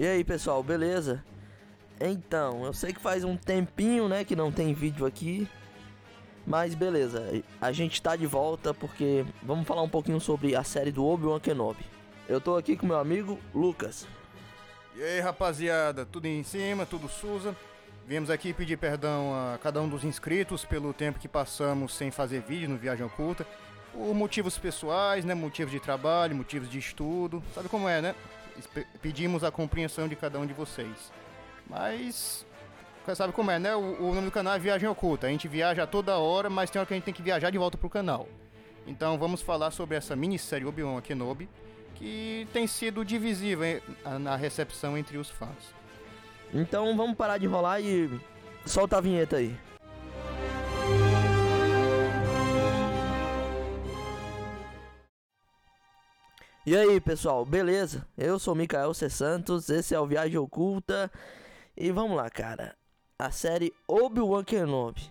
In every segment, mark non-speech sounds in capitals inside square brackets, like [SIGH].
E aí pessoal, beleza? Então, eu sei que faz um tempinho, né, que não tem vídeo aqui. Mas beleza, a gente tá de volta porque vamos falar um pouquinho sobre a série do Obi-Wan Kenobi. Eu tô aqui com meu amigo Lucas. E aí rapaziada, tudo em cima, tudo Suza. Viemos aqui pedir perdão a cada um dos inscritos pelo tempo que passamos sem fazer vídeo no Viagem Oculta. Por motivos pessoais, né? Motivos de trabalho, motivos de estudo. Sabe como é, né? Pedimos a compreensão de cada um de vocês. Mas. Sabe como é, né? O, o nome do canal é Viagem Oculta. A gente viaja toda hora, mas tem hora que a gente tem que viajar de volta pro canal. Então vamos falar sobre essa minissérie Obi-Wan Kenobi, que tem sido divisiva na recepção entre os fãs. Então vamos parar de rolar e solta a vinheta aí. E aí pessoal, beleza? Eu sou Mikael C. Santos, esse é o Viagem Oculta e vamos lá, cara. A série Obi-Wan Kenobi.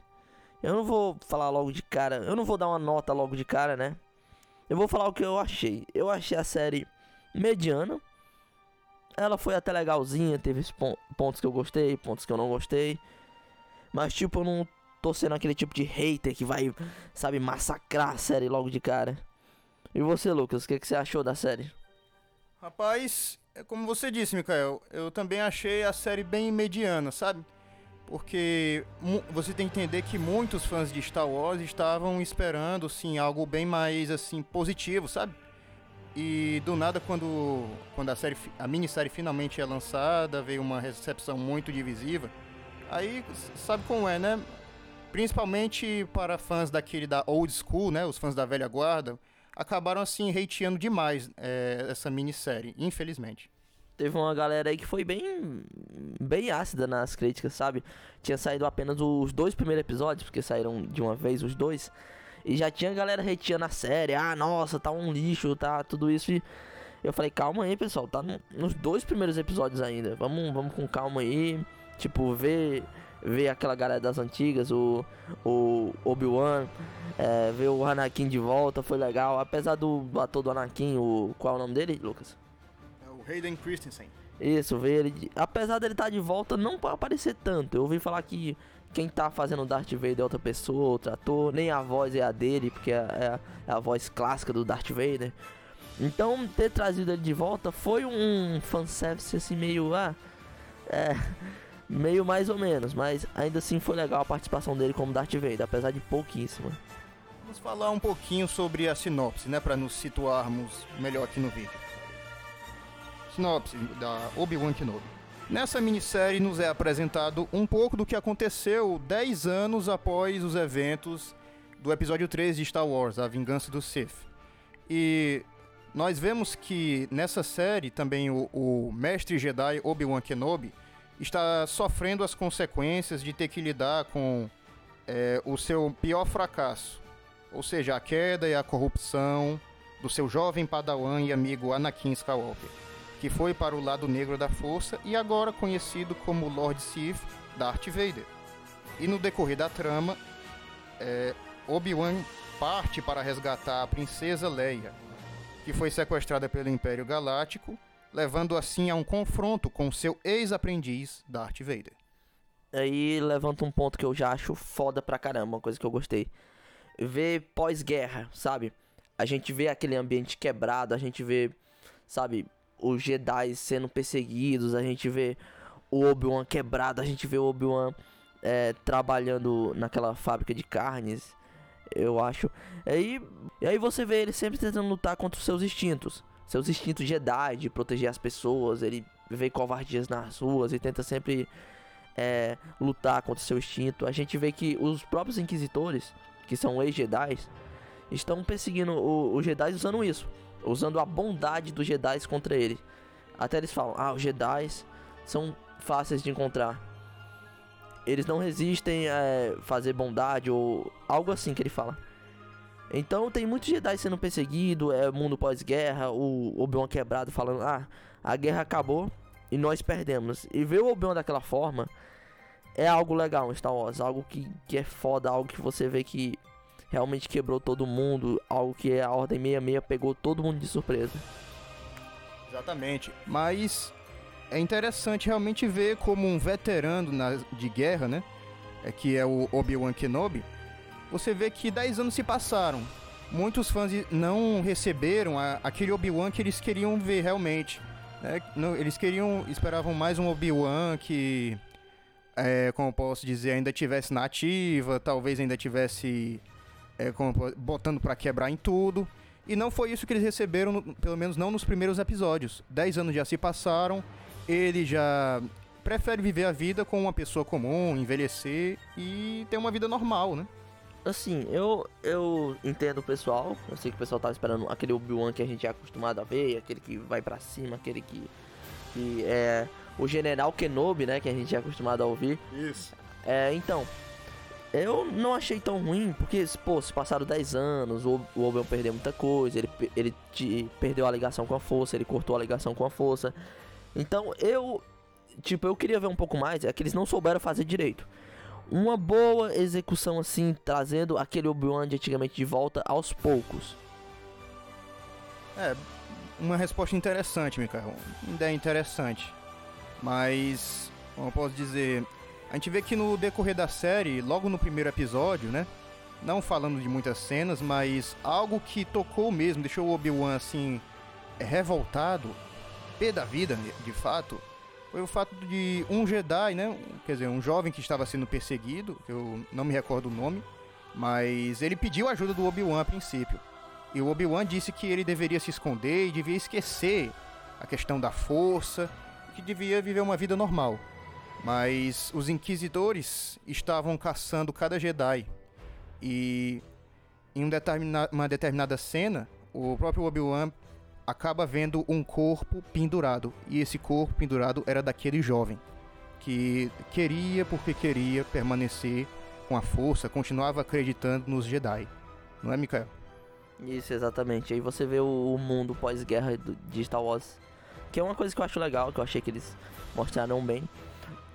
Eu não vou falar logo de cara, eu não vou dar uma nota logo de cara, né? Eu vou falar o que eu achei. Eu achei a série mediana. Ela foi até legalzinha, teve pontos que eu gostei, pontos que eu não gostei. Mas tipo, eu não tô sendo aquele tipo de hater que vai, sabe, massacrar a série logo de cara. E você, Lucas, o que, que você achou da série? Rapaz, é como você disse, Mikael, eu também achei a série bem mediana, sabe? Porque você tem que entender que muitos fãs de Star Wars estavam esperando, sim, algo bem mais, assim, positivo, sabe? E do nada, quando, quando a, série, a minissérie finalmente é lançada, veio uma recepção muito divisiva. Aí, sabe como é, né? Principalmente para fãs daquele da old school, né? Os fãs da velha guarda acabaram assim hateando demais é, essa minissérie, infelizmente. Teve uma galera aí que foi bem bem ácida nas críticas, sabe? Tinha saído apenas os dois primeiros episódios, porque saíram de uma vez os dois. E já tinha galera hateando a série. Ah, nossa, tá um lixo, tá tudo isso. E eu falei, calma aí, pessoal. Tá nos dois primeiros episódios ainda. Vamos, vamos com calma aí. Tipo, ver, ver aquela galera das antigas, o, o Obi-Wan é, ver o Anakin de volta foi legal. Apesar do, ator do Anakin, o, qual é o nome dele, Lucas? É o Hayden Christensen. Isso, ver ele. Apesar dele estar tá de volta, não para aparecer tanto. Eu ouvi falar que quem tá fazendo Darth Vader é outra pessoa, outro ator. Nem a voz é a dele, porque é, é, é a voz clássica do Darth Vader. Então, ter trazido ele de volta foi um fanservice assim meio. Ah, é. Meio mais ou menos, mas ainda assim foi legal a participação dele como Darth Vader, apesar de pouquíssima. Vamos falar um pouquinho sobre a sinopse, né, para nos situarmos melhor aqui no vídeo. Sinopse da Obi-Wan Kenobi. Nessa minissérie nos é apresentado um pouco do que aconteceu 10 anos após os eventos do episódio 3 de Star Wars, A Vingança do Sith. E nós vemos que nessa série também o, o mestre Jedi Obi-Wan Kenobi está sofrendo as consequências de ter que lidar com é, o seu pior fracasso, ou seja, a queda e a corrupção do seu jovem padawan e amigo Anakin Skywalker, que foi para o lado negro da força e agora conhecido como Lord Sith Darth Vader. E no decorrer da trama, é, Obi-Wan parte para resgatar a princesa Leia, que foi sequestrada pelo Império Galáctico, levando assim a um confronto com seu ex-aprendiz Darth Vader. Aí levanta um ponto que eu já acho foda pra caramba, uma coisa que eu gostei ver pós-guerra, sabe? A gente vê aquele ambiente quebrado, a gente vê, sabe, os Jedi sendo perseguidos, a gente vê o Obi-Wan quebrado, a gente vê o Obi-Wan é, trabalhando naquela fábrica de carnes, eu acho. E aí, e aí você vê ele sempre tentando lutar contra os seus instintos, seus instintos Jedi de proteger as pessoas, ele vê covardias nas ruas e tenta sempre é, lutar contra seu instinto. A gente vê que os próprios inquisitores que são ex-Jedi, estão perseguindo os Jedi usando isso, usando a bondade dos Jedi contra ele. Até eles falam: "Ah, os Jedi são fáceis de encontrar. Eles não resistem a fazer bondade ou algo assim que ele fala." Então tem muitos Jedi sendo perseguidos, é mundo pós-guerra, o Obi-Wan quebrado falando: "Ah, a guerra acabou e nós perdemos." E ver o Obi-Wan daquela forma é algo legal em Star Wars, algo que, que é foda, algo que você vê que realmente quebrou todo mundo, algo que a Ordem 66 pegou todo mundo de surpresa. Exatamente, mas é interessante realmente ver como um veterano na, de guerra, né? É, que é o Obi-Wan Kenobi. Você vê que 10 anos se passaram. Muitos fãs não receberam a, aquele Obi-Wan que eles queriam ver realmente. Né? Não, eles queriam, esperavam mais um Obi-Wan que, é, como posso dizer, ainda tivesse na ativa, talvez ainda tivesse é, botando para quebrar em tudo. E não foi isso que eles receberam, no, pelo menos não nos primeiros episódios. Dez anos já se passaram, ele já prefere viver a vida com uma pessoa comum, envelhecer e ter uma vida normal, né? Assim, eu, eu entendo o pessoal. Eu sei que o pessoal tá esperando aquele Obi-Wan que a gente é acostumado a ver, aquele que vai para cima, aquele que, que é o General Kenobi, né? Que a gente é acostumado a ouvir. Isso. É, então, eu não achei tão ruim, porque, pô, se passaram 10 anos, o, o Obi-Wan perdeu muita coisa, ele, ele te, perdeu a ligação com a força, ele cortou a ligação com a força. Então, eu, tipo, eu queria ver um pouco mais, é que eles não souberam fazer direito. Uma boa execução assim, trazendo aquele Obi-Wan de antigamente de volta aos poucos. É, uma resposta interessante, Mikael. Uma ideia interessante. Mas, como eu posso dizer, a gente vê que no decorrer da série, logo no primeiro episódio, né? Não falando de muitas cenas, mas algo que tocou mesmo, deixou o Obi-Wan assim, revoltado, pé da vida, de fato, foi o fato de um Jedi, né? Quer dizer, um jovem que estava sendo perseguido, eu não me recordo o nome, mas ele pediu ajuda do Obi-Wan a princípio. E o Obi-Wan disse que ele deveria se esconder e devia esquecer a questão da força, que devia viver uma vida normal. Mas os inquisidores estavam caçando cada Jedi. E em um uma determinada cena, o próprio Obi-Wan acaba vendo um corpo pendurado. E esse corpo pendurado era daquele jovem que queria porque queria permanecer com a força, continuava acreditando nos Jedi. Não é, Mikael? Isso, exatamente. Aí você vê o, mundo pós-guerra de Star Wars, que é uma coisa que eu acho legal, que eu achei que eles mostraram bem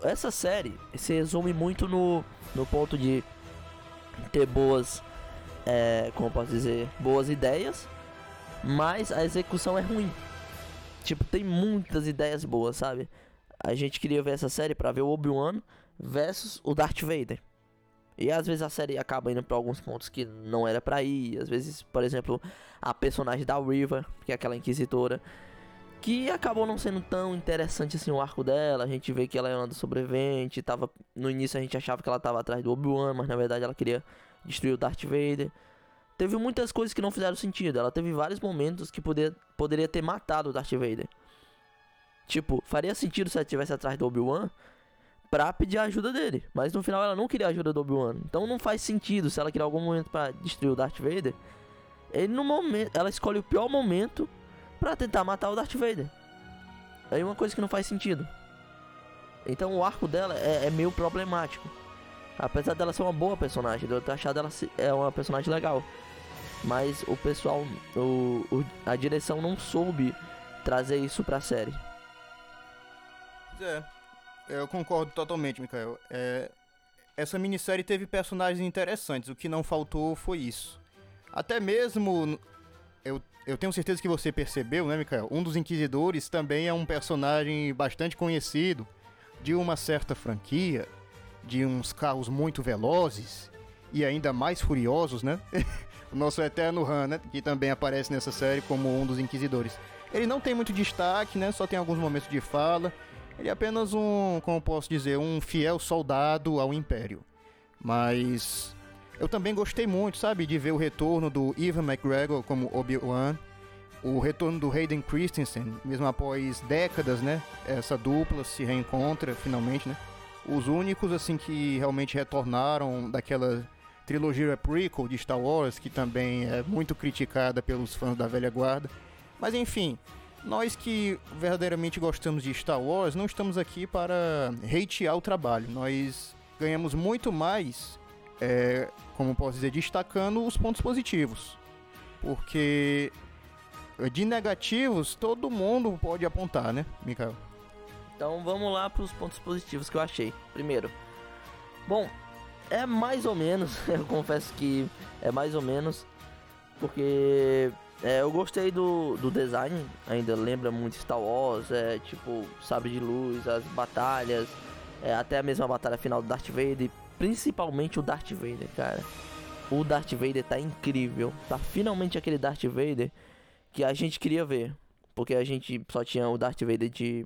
essa série se resume muito no, no ponto de ter boas, é, como posso dizer, boas ideias, mas a execução é ruim. Tipo, tem muitas ideias boas, sabe? A gente queria ver essa série para ver o Obi-Wan versus o Darth Vader. E às vezes a série acaba indo para alguns pontos que não era para ir. Às vezes, por exemplo, a personagem da Riva, que é aquela inquisitora, que acabou não sendo tão interessante assim o arco dela. A gente vê que ela é uma sobrevivente. Tava, no início a gente achava que ela estava atrás do Obi-Wan, mas na verdade ela queria destruir o Darth Vader. Teve muitas coisas que não fizeram sentido. Ela teve vários momentos que poder, poderia ter matado o Darth Vader. Tipo, faria sentido se ela estivesse atrás do Obi-Wan pra pedir a ajuda dele. Mas no final ela não queria a ajuda do Obi-Wan. Então não faz sentido se ela queria algum momento para destruir o Darth Vader. Ele no momento, ela escolhe o pior momento para tentar matar o Darth Vader. Aí uma coisa que não faz sentido. Então o arco dela é, é meio problemático. Apesar dela ser uma boa personagem, eu ter achado ela é uma personagem legal. Mas o pessoal, o, o, a direção não soube trazer isso pra série. É, eu concordo totalmente, Mikael. É, essa minissérie teve personagens interessantes, o que não faltou foi isso. Até mesmo eu eu tenho certeza que você percebeu, né, Mikael? Um dos Inquisidores também é um personagem bastante conhecido de uma certa franquia, de uns carros muito velozes e ainda mais furiosos, né? [LAUGHS] o nosso eterno Han, né? Que também aparece nessa série como um dos Inquisidores. Ele não tem muito destaque, né? Só tem alguns momentos de fala. Ele é apenas um, como posso dizer, um fiel soldado ao Império. Mas eu também gostei muito, sabe, de ver o retorno do Ivan McGregor como Obi-Wan, o retorno do Hayden Christensen, mesmo após décadas, né? Essa dupla se reencontra finalmente, né? Os únicos assim que realmente retornaram daquela trilogia prequel de Star Wars, que também é muito criticada pelos fãs da velha guarda. Mas enfim, nós que verdadeiramente gostamos de Star Wars, não estamos aqui para hatear o trabalho. Nós ganhamos muito mais é, como posso dizer, destacando os pontos positivos. Porque de negativos todo mundo pode apontar, né, Mikael? Então vamos lá para os pontos positivos que eu achei. Primeiro, bom, é mais ou menos, [LAUGHS] eu confesso que é mais ou menos, porque É, eu gostei do, do design, ainda lembra muito Star Wars, é tipo, sabe de luz, as batalhas, é, até a mesma batalha final do Darth Vader, principalmente o Darth Vader, cara. O Darth Vader tá incrível, tá finalmente aquele Darth Vader que a gente queria ver, porque a gente só tinha o Darth Vader de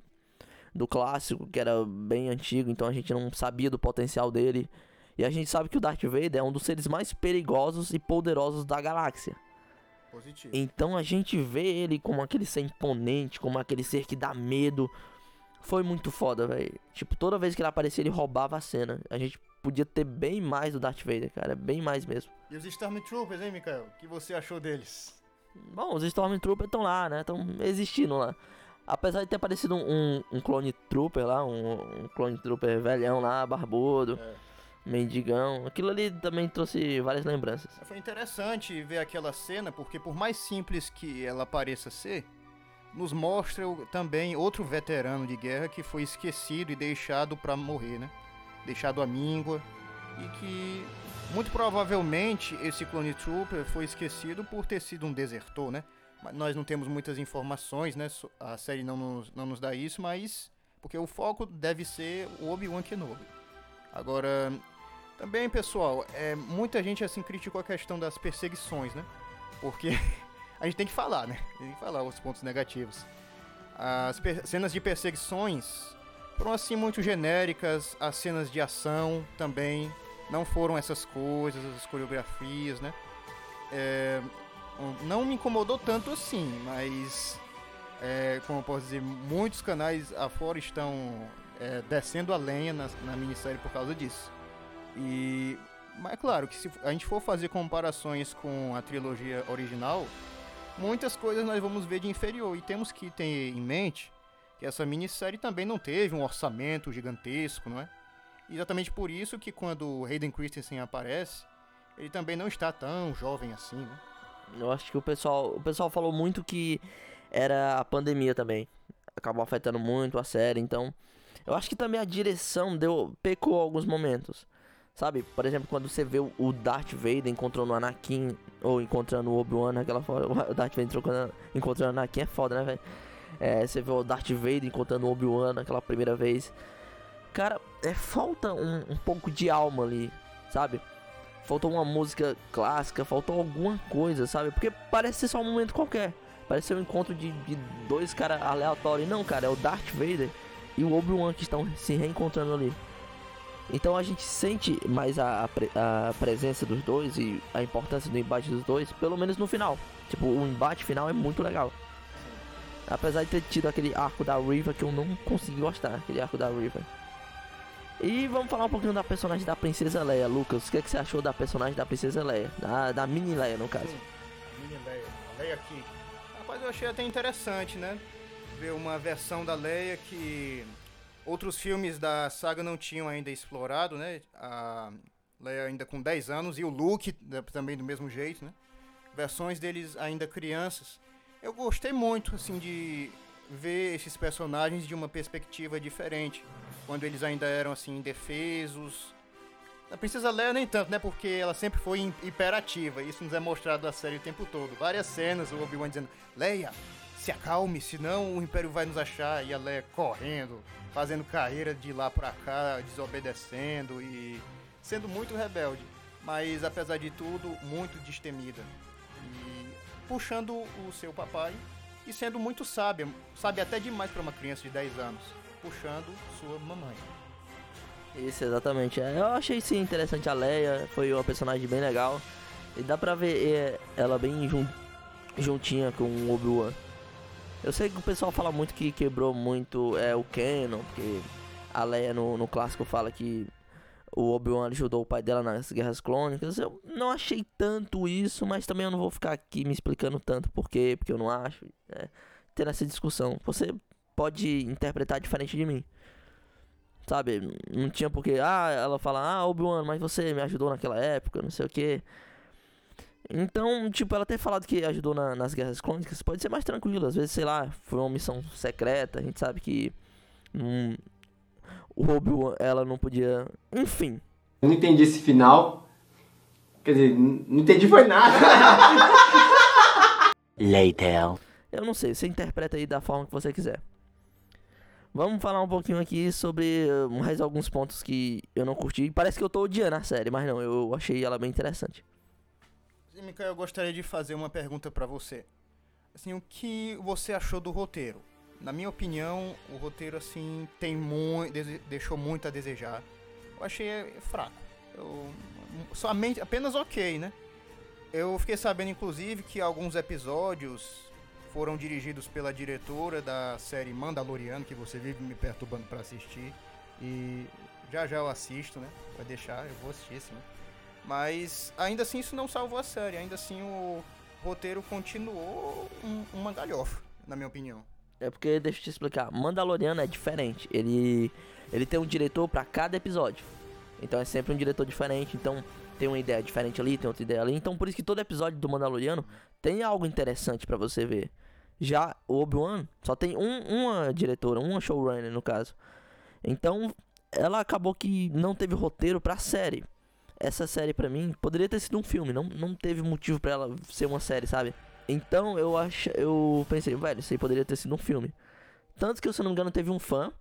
do clássico, que era bem antigo, então a gente não sabia do potencial dele. E a gente sabe que o Darth Vader é um dos seres mais perigosos e poderosos da galáxia. Positivo. Então a gente vê ele como aquele ser imponente, como aquele ser que dá medo. Foi muito foda, velho. Tipo, toda vez que ele aparecia, ele roubava a cena. A gente podia ter bem mais do Darth Vader, cara. Bem mais mesmo. E os Stormtroopers, hein, Mikael? O que você achou deles? Bom, os Stormtroopers estão lá, né? Estão existindo lá. Apesar de ter aparecido um, um clone trooper lá, um, um clone trooper velhão lá, barbudo. É. Mendigão. Aquilo ali também trouxe várias lembranças. Foi interessante ver aquela cena, porque por mais simples que ela pareça ser, nos mostra também outro veterano de guerra que foi esquecido e deixado para morrer, né? Deixado à míngua e que muito provavelmente esse clone trooper foi esquecido por ter sido um desertor, né? Nós não temos muitas informações, né? A série não nos, não nos dá isso, mas porque o foco deve ser o Obi-Wan Kenobi. Agora, também, pessoal, é, muita gente assim criticou a questão das perseguições, né? Porque [LAUGHS] a gente tem que falar, né? Tem que falar os pontos negativos. As cenas de perseguições foram assim muito genéricas, as cenas de ação também não foram essas coisas, as coreografias, né? É, não me incomodou tanto assim, mas é, como eu posso dizer, muitos canais afora estão é, descendo a lenha na, na minissérie por causa disso. E mas é claro que se a gente for fazer comparações com a trilogia original, muitas coisas nós vamos ver de inferior e temos que ter em mente que essa minissérie também não teve um orçamento gigantesco, não é? Exatamente por isso que quando Hayden Christensen aparece, ele também não está tão jovem assim, né? Eu acho que o pessoal, o pessoal falou muito que era a pandemia também. Acabou afetando muito a série, então eu acho que também a direção deu pecou alguns momentos. Sabe? Por exemplo, quando você vê o Darth Vader encontrando o Anakin ou encontrando o Obi-Wan naquela forma, [LAUGHS] o Darth Vader encontrando, encontrando o Anakin é foda, né, velho? É, você vê o Darth Vader encontrando o Obi-Wan naquela primeira vez. Cara, é, falta um, um pouco de alma ali, sabe? Faltou uma música clássica, faltou alguma coisa, sabe? Porque parece ser só um momento qualquer. Parece ser um encontro de, de dois caras aleatórios. Não, cara, é o Darth Vader e o Obi-Wan que estão se reencontrando ali. Então a gente sente mais a, a, a, presença dos dois e a importância do embate dos dois, pelo menos no final. Tipo, o embate final é muito legal. Apesar de ter tido aquele arco da Riva que eu não consegui gostar, aquele arco da Riva. E vamos falar um pouquinho da personagem da Princesa Leia, Lucas. O que, é que você achou da personagem da Princesa Leia? Da, da mini Leia, no caso. a mini Leia, a Leia aqui. Rapaz, eu achei até interessante, né? Ver uma versão da Leia que outros filmes da saga não tinham ainda explorado, né? A Leia ainda com 10 anos e o Luke né, também do mesmo jeito, né? Versões deles ainda crianças. Eu gostei muito, assim, de ver esses personagens de uma perspectiva diferente. Quando eles ainda eram, assim, indefesos. A Princesa Leia nem tanto, né? Porque ela sempre foi hiperativa. Isso nos é mostrado na série o tempo todo. Várias cenas, o Obi-Wan dizendo, Leia, se acalme, senão o Império vai nos achar. E a Leia correndo, fazendo carreira de lá pra cá, desobedecendo e sendo muito rebelde. Mas apesar de tudo, muito destemida. E puxando o seu papai e sendo muito sábia, sabe até demais para uma criança de 10 anos, puxando sua mamãe. Isso, exatamente. É, eu achei sim interessante a Leia, foi uma personagem bem legal. E dá pra ver é, ela bem juntinha com o Obi-Wan. Eu sei que o pessoal fala muito que quebrou muito é, o canon, porque a Leia no, no clássico fala que o Obi-Wan ajudou o pai dela nas guerras clônicas. Eu não achei tanto isso, mas também eu não vou ficar aqui me explicando tanto por quê, porque eu não acho. É, ter essa discussão. Você pode interpretar diferente de mim. Sabe? Não tinha porque, ah, ela fala, ah, Obi-Wan, mas você me ajudou naquela época, não sei o que. Então, tipo, ela ter falado que ajudou na, nas guerras clônicas pode ser mais tranquilo. Às vezes, sei lá, foi uma missão secreta. A gente sabe que hum, o obi ela não podia. Enfim. Eu não entendi esse final. Quer dizer, não entendi foi nada. [LAUGHS] later. Eu não sei, você interpreta aí da forma que você quiser. Vamos falar um pouquinho aqui sobre uh, mais alguns pontos que eu não curti. Parece que eu tô odiando a série, mas não, eu achei ela bem interessante. Mikael, eu gostaria de fazer uma pergunta pra você. Assim, o que você achou do roteiro? Na minha opinião, o roteiro assim tem muito, deixou muito a desejar. Eu achei é, fraco. Eu, somente apenas ok, né? Eu fiquei sabendo inclusive que alguns episódios foram dirigidos pela diretora da série Mandaloriano, que você vive me perturbando para assistir. E já já eu assisto, né? Vai deixar, eu vou assistir sim. Mas ainda assim isso não salvou a série, ainda assim o roteiro continuou um, uma na minha opinião. É porque, deixa eu te explicar, Mandaloriano é diferente. Ele, ele tem um diretor para cada episódio. Então é sempre um diretor diferente. Então tem uma ideia diferente ali, tem outra ideia ali. Então por isso que todo episódio do Mandaloriano tem algo interessante para você ver. Já o Obi-Wan só tem um, uma diretora, uma showrunner no caso. Então ela acabou que não teve roteiro pra série. Essa série pra mim poderia ter sido um filme, não, não teve motivo para ela ser uma série, sabe? Então eu acho, eu pensei, velho, isso aí poderia ter sido um filme. Tanto que, se eu não me engano, teve um fã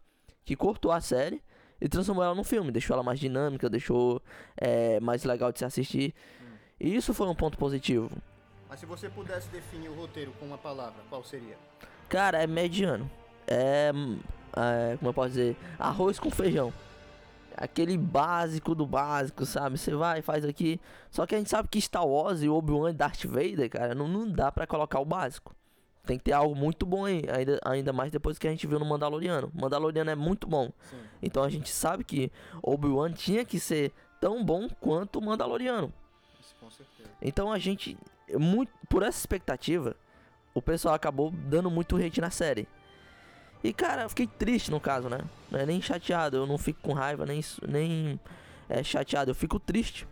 que cortou a série e transformou ela num filme, deixou ela mais dinâmica, deixou é, mais legal de se assistir. Hum. E isso foi um ponto positivo. Mas se você pudesse definir o roteiro com uma palavra, qual seria? Cara, é mediano. É, é como eu posso dizer, arroz com feijão aquele básico do básico, sabe? Você vai, faz aqui. Só que a gente sabe que Star Wars e Obi-Wan e Darth Vader, cara, não, não dá para colocar o básico. Tem que ter algo muito bom aí, ainda, ainda mais depois que a gente viu no Mandaloriano. Mandaloriano é muito bom. Sim. Então a gente sabe que Obi-Wan tinha que ser tão bom quanto o Mandaloriano. Isso, com certeza. Então a gente, muito, por essa expectativa, o pessoal acabou dando muito hate na série. E cara, eu fiquei triste no caso, né? Não é nem chateado, eu não fico com raiva, nem, nem é, chateado, eu fico triste.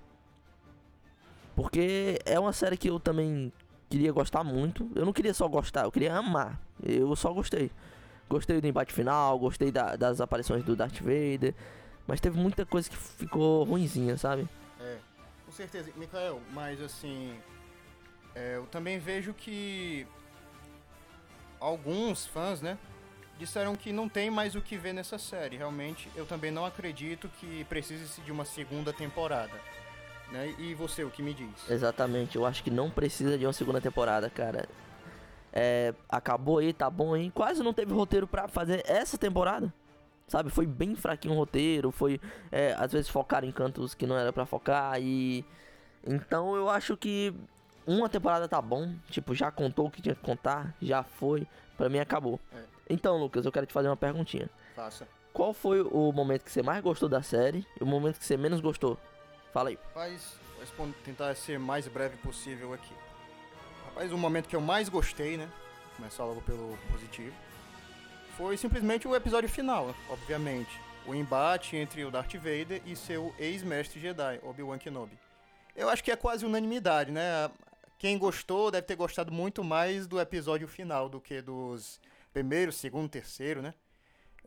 Porque é uma série que eu também queria gostar muito. Eu não queria só gostar, eu queria amar. Eu só gostei. Gostei do embate final, gostei da, das aparições do Darth Vader. Mas teve muita coisa que ficou ruinzinha, sabe? É, com certeza. Mikael, mas assim. É, eu também vejo que. Alguns fãs, né? disseram que não tem mais o que ver nessa série. Realmente, eu também não acredito que precise de uma segunda temporada. Né? E você, o que me diz? Exatamente, eu acho que não precisa de uma segunda temporada, cara. É, acabou aí, tá bom aí. Quase não teve roteiro para fazer essa temporada. Sabe, foi bem fraquinho o roteiro, foi é, às vezes focar em cantos que não era para focar e então eu acho que uma temporada tá bom, tipo, já contou o que tinha que contar, já foi, para mim acabou. É. Então, Lucas, eu quero te fazer uma perguntinha. Faça. Qual foi o momento que você mais gostou da série e o momento que você menos gostou? Fala aí. Rapaz, vou tentar ser mais breve possível aqui. Rapaz, o momento que eu mais gostei, né? Vou começar logo pelo positivo. Foi simplesmente o episódio final, obviamente. O embate entre o Darth Vader e seu ex-mestre Jedi, Obi-Wan Kenobi. Eu acho que é quase unanimidade, né? Quem gostou deve ter gostado muito mais do episódio final do que dos primeiro, segundo, terceiro, né?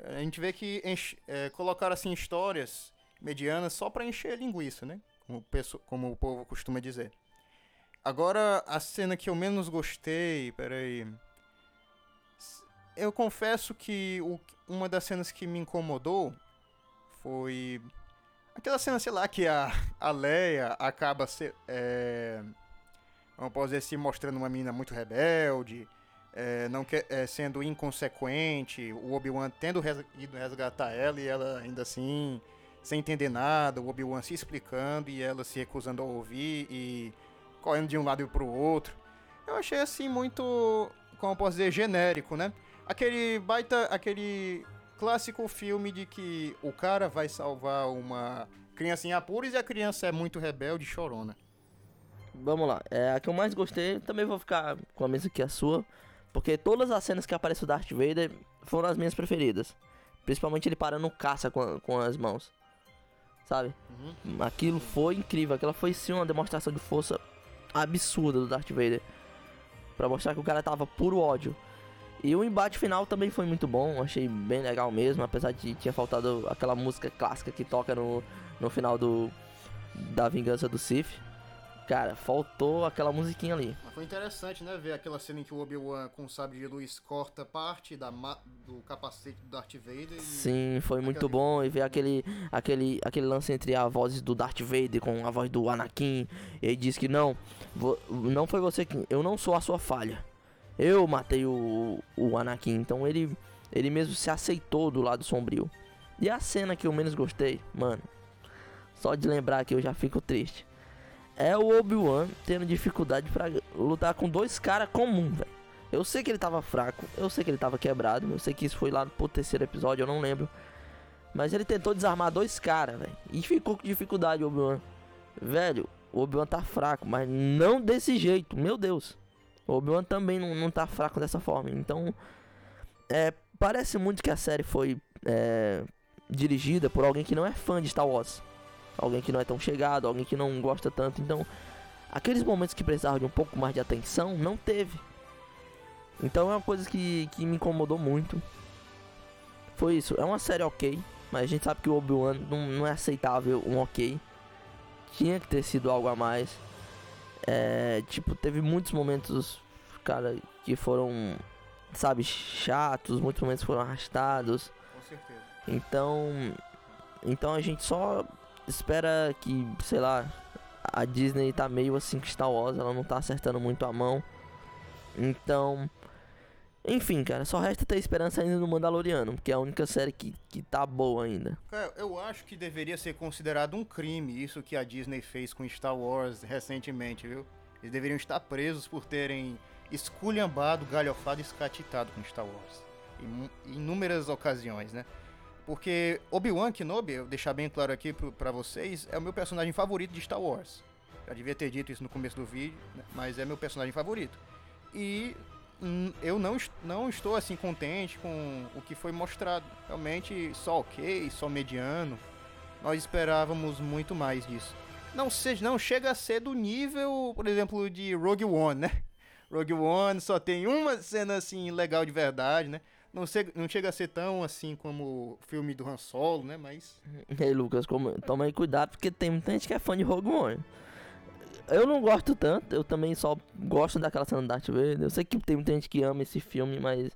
A gente vê que é, colocaram assim histórias medianas só para encher linguiça, né? Como, o povo costuma dizer. Agora, a cena que eu menos gostei, peraí. Eu confesso que o, uma das cenas que me incomodou foi aquela cena, sei lá, que a, [LAUGHS] a Leia acaba se, é, vamos dizer, se mostrando uma menina muito rebelde é, não quer, é, sendo inconsequente, o Obi-Wan tendo res, ido resgatar ela e ela ainda assim sem entender nada, o Obi-Wan se explicando e ela se recusando a ouvir e correndo de um lado para o outro. Eu achei assim muito, como posso dizer, genérico, né? Aquele baita, aquele clássico filme de que o cara vai salvar uma criança em apuros e a criança é muito rebelde e chorona. Vamos lá, é, a que eu mais gostei, também vou ficar com a mesa que a sua. Porque todas as cenas que aparece o Darth Vader foram as minhas preferidas. Principalmente ele parando caça com, com as mãos. Sabe? Uhum. Aquilo foi incrível. Aquela foi sim uma demonstração de força absurda do Darth Vader. Pra mostrar que o cara tava puro ódio. E o embate final também foi muito bom. Achei bem legal mesmo. Apesar de tinha faltado aquela música clássica que toca no, no final do da vingança do Sith. Cara, faltou aquela musiquinha ali. Mas foi interessante, né? Ver aquela cena em que o Obi-Wan com o sabre de luz corta parte da do capacete do Darth Vader. E... Sim, foi muito bom. E ver aquele, aquele, aquele lance entre a voz do Darth Vader com a voz do Anakin. Ele diz que não, não foi você que. Eu não sou a sua falha. Eu matei o, o Anakin. Então ele, ele mesmo se aceitou do lado sombrio. E a cena que eu menos gostei, mano. Só de lembrar que eu já fico triste é o Obi-Wan tendo dificuldade para lutar com dois caras comuns, velho. Eu sei que ele tava fraco, eu sei que ele tava quebrado, eu sei que isso foi lá pro terceiro episódio, eu não lembro. Mas ele tentou desarmar dois caras, velho. E ficou com dificuldade, Obi-Wan. Velho, o Obi-Wan tá fraco, mas não desse jeito, meu Deus. O Obi-Wan também não, não tá fraco dessa forma. Então, é, parece muito que a série foi é, dirigida por alguém que não é fã de Star Wars alguém que não é tão chegado, alguém que não gosta tanto. Então, aqueles momentos que precisavam de um pouco mais de atenção, não teve. Então é uma coisa que, que me incomodou muito. Foi isso. É uma série ok, mas a gente sabe que o Obi-Wan não, não é aceitável um ok. Tinha que ter sido algo a mais. É, tipo, teve muitos momentos, cara, que foram, sabe, chatos, muitos momentos foram arrastados. Com certeza. Então, então a gente só espera que, sei lá, a Disney tá meio assim com Star Wars, ela não tá acertando muito a mão. Então, enfim, cara, só resta ter esperança ainda no Mandaloriano, que é a única série que, que tá boa ainda. Cara, eu acho que deveria ser considerado um crime isso que a Disney fez com Star Wars recentemente, viu? Eles deveriam estar presos por terem esculhambado, galhofado e escatitado com Star Wars. Em inúmeras ocasiões, né? Porque Obi-Wan Kenobi, eu deixar bem claro aqui para vocês, é o meu personagem favorito de Star Wars. Já devia ter dito isso no começo do vídeo, né? mas é meu personagem favorito. E hum, eu não, não estou assim contente com o que foi mostrado. Realmente só ok, só mediano. Nós esperávamos muito mais disso. Não seja, não chega a ser do nível, por exemplo, de Rogue One, né? [LAUGHS] Rogue One só tem uma cena assim legal de verdade, né? Não, se, não chega a ser tão assim como o filme do Han Solo, né? Mas. [LAUGHS] Ei, Lucas, como, toma aí cuidado, porque tem muita gente que é fã de Rogue One. Eu não gosto tanto, eu também só gosto daquela cena do Darth Vader. Eu sei que tem muita gente que ama esse filme, mas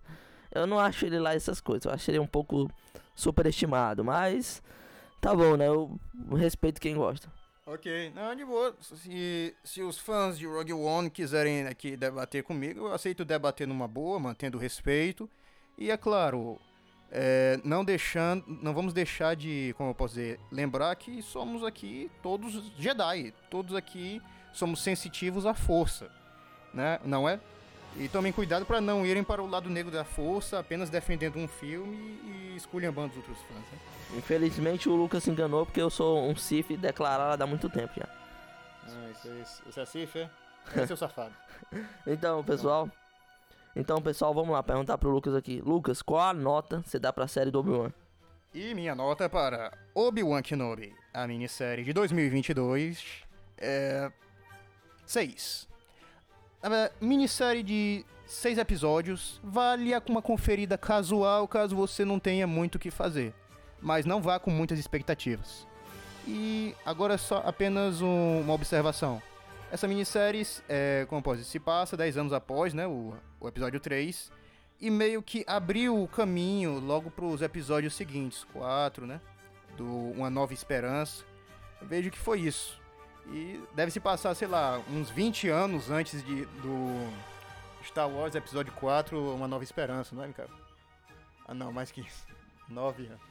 eu não acho ele lá essas coisas. Eu acho ele um pouco superestimado, mas tá bom, né? Eu respeito quem gosta. Ok, não, de boa. Se, se os fãs de Rogue One quiserem aqui debater comigo, eu aceito debater numa boa, mantendo respeito. E é claro, é, não deixando, não vamos deixar de, como eu posso dizer, lembrar que somos aqui todos Jedi, todos aqui somos sensitivos à força, né? Não é? E tomem cuidado para não irem para o lado negro da força, apenas defendendo um filme e esculhambando os outros fãs. Né? Infelizmente o Lucas se enganou porque eu sou um Sif declarado há muito tempo já. Ah, isso é, isso é Sif, é? É seu safado. [LAUGHS] então, pessoal, então, pessoal, vamos lá, perguntar pro Lucas aqui. Lucas, qual a nota você dá pra série do Obi-Wan? E minha nota para Obi-Wan Kenobi, a minissérie de 2022, é... 6. A minissérie de 6 episódios vale uma conferida casual caso você não tenha muito o que fazer. Mas não vá com muitas expectativas. E agora só apenas um, uma observação. Essa minissérie, é, como posso dizer, se passa 10 anos após né, o, o episódio 3 e meio que abriu o caminho logo para os episódios seguintes, 4, né? Do Uma Nova Esperança. Eu vejo que foi isso. E deve se passar, sei lá, uns 20 anos antes de, do Star Wars Episódio 4, Uma Nova Esperança, não é, cara? Ah, não, mais que isso. [LAUGHS] 9 anos.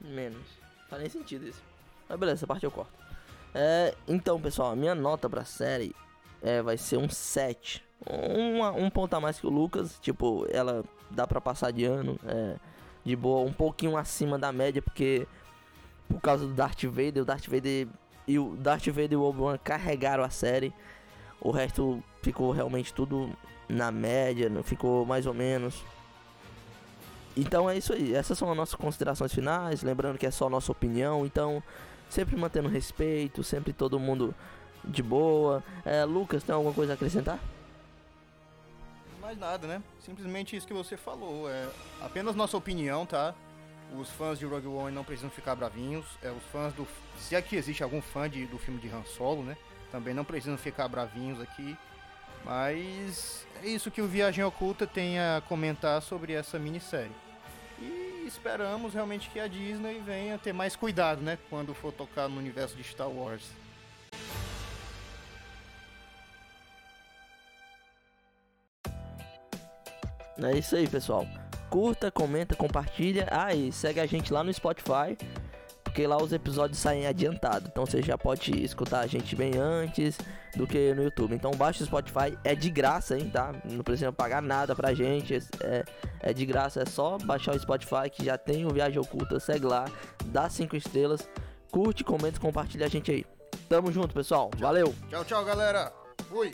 Menos. Faz nem sentido isso. Mas beleza, essa parte eu corto. É, então, pessoal, a minha nota pra série é, vai ser um 7. Um, um ponto a mais que o Lucas. Tipo, ela dá pra passar de ano. É, de boa, um pouquinho acima da média, porque por causa do Darth Vader, o Darth Vader e o Darth Vader e o Obi-Wan carregaram a série. O resto ficou realmente tudo na média, ficou mais ou menos. Então é isso aí. Essas são as nossas considerações finais. Lembrando que é só nossa opinião. Então sempre mantendo respeito, sempre todo mundo de boa. É, Lucas, tem alguma coisa a acrescentar? Mais nada, né? Simplesmente isso que você falou. É apenas nossa opinião, tá? Os fãs de Rogue One não precisam ficar bravinhos. É, os fãs do. Se aqui existe algum fã de, do filme de Han Solo, né? Também não precisam ficar bravinhos aqui. Mas é isso que o Viagem Oculta tem a comentar sobre essa minissérie. E esperamos realmente que a Disney venha ter mais cuidado, né? Quando for tocar no universo de Star Wars. É isso aí, pessoal. Curta, comenta, compartilha. Ah, e segue a gente lá no Spotify. Porque lá os episódios saem adiantado. Então você já pode escutar a gente bem antes do que no YouTube. Então baixa o Spotify, é de graça, hein, tá? Não precisa pagar nada pra gente. É, é de graça, é só baixar o Spotify que já tem o Viagem Oculta. Segue lá, dá 5 estrelas. Curte, comenta, compartilha a gente aí. Tamo junto, pessoal. Valeu! Tchau, tchau, galera. Fui!